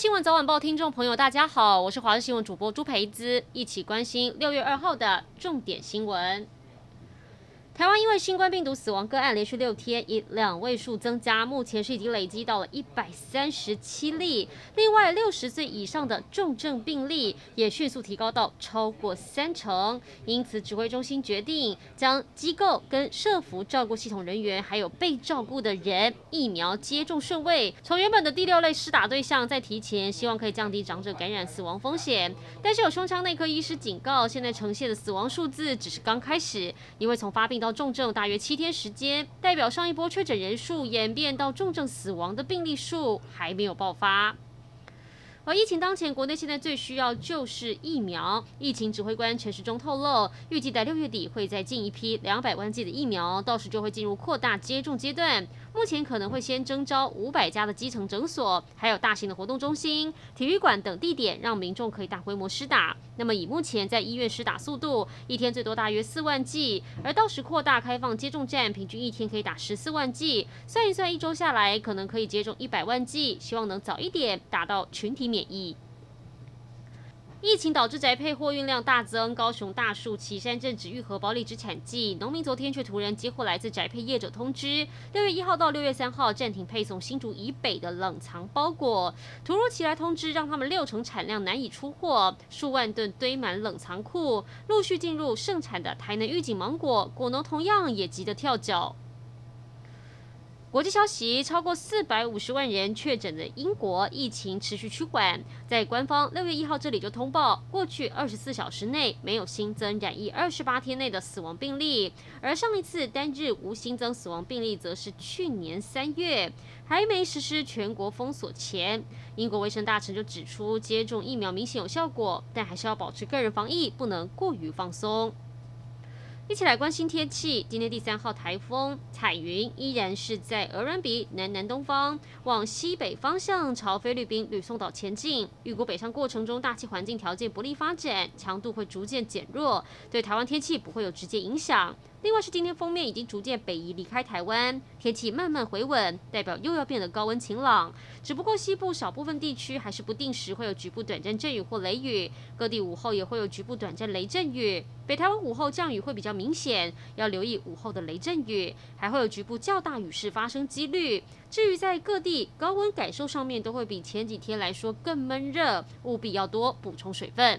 新闻早晚报听众朋友，大家好，我是华视新闻主播朱培姿，一起关心六月二号的重点新闻。台湾因为新冠病毒死亡个案连续六天以两位数增加，目前是已经累积到了一百三十七例。另外，六十岁以上的重症病例也迅速提高到超过三成。因此，指挥中心决定将机构跟社福照顾系统人员还有被照顾的人疫苗接种顺位，从原本的第六类施打对象再提前，希望可以降低长者感染死亡风险。但是有胸腔内科医师警告，现在呈现的死亡数字只是刚开始，因为从发病到重症大约七天时间，代表上一波确诊人数演变到重症死亡的病例数还没有爆发。而疫情当前，国内现在最需要就是疫苗。疫情指挥官陈时中透露，预计在六月底会再进一批两百万剂的疫苗，到时就会进入扩大接种阶段。目前可能会先征召五百家的基层诊所，还有大型的活动中心、体育馆等地点，让民众可以大规模施打。那么以目前在医院施打速度，一天最多大约四万剂，而到时扩大开放接种站，平均一天可以打十四万剂。算一算，一周下来可能可以接种一百万剂，希望能早一点达到群体免疫。疫情导致宅配货运量大增，高雄大树旗山正值愈合保里之产季，农民昨天却突然接获来自宅配业者通知，六月一号到六月三号暂停配送新竹以北的冷藏包裹。突如其来通知让他们六成产量难以出货，数万吨堆满冷藏库，陆续进入盛产的台南玉井芒果，果农同样也急得跳脚。国际消息：超过四百五十万人确诊的英国疫情持续趋缓，在官方六月一号这里就通报，过去二十四小时内没有新增染疫二十八天内的死亡病例，而上一次单日无新增死亡病例则是去年三月，还没实施全国封锁前。英国卫生大臣就指出，接种疫苗明显有效果，但还是要保持个人防疫，不能过于放松。一起来关心天气。今天第三号台风彩云依然是在俄软比南南东方往西北方向朝菲律宾吕宋岛前进。预估北上过程中大气环境条件不利发展，强度会逐渐减弱，对台湾天气不会有直接影响。另外是今天锋面已经逐渐北移离开台湾，天气慢慢回稳，代表又要变得高温晴朗。只不过西部少部分地区还是不定时会有局部短暂阵雨或雷雨，各地午后也会有局部短暂雷阵雨。北台湾午后降雨会比较明显，要留意午后的雷阵雨，还会有局部较大雨势发生几率。至于在各地高温感受上面，都会比前几天来说更闷热，务必要多补充水分。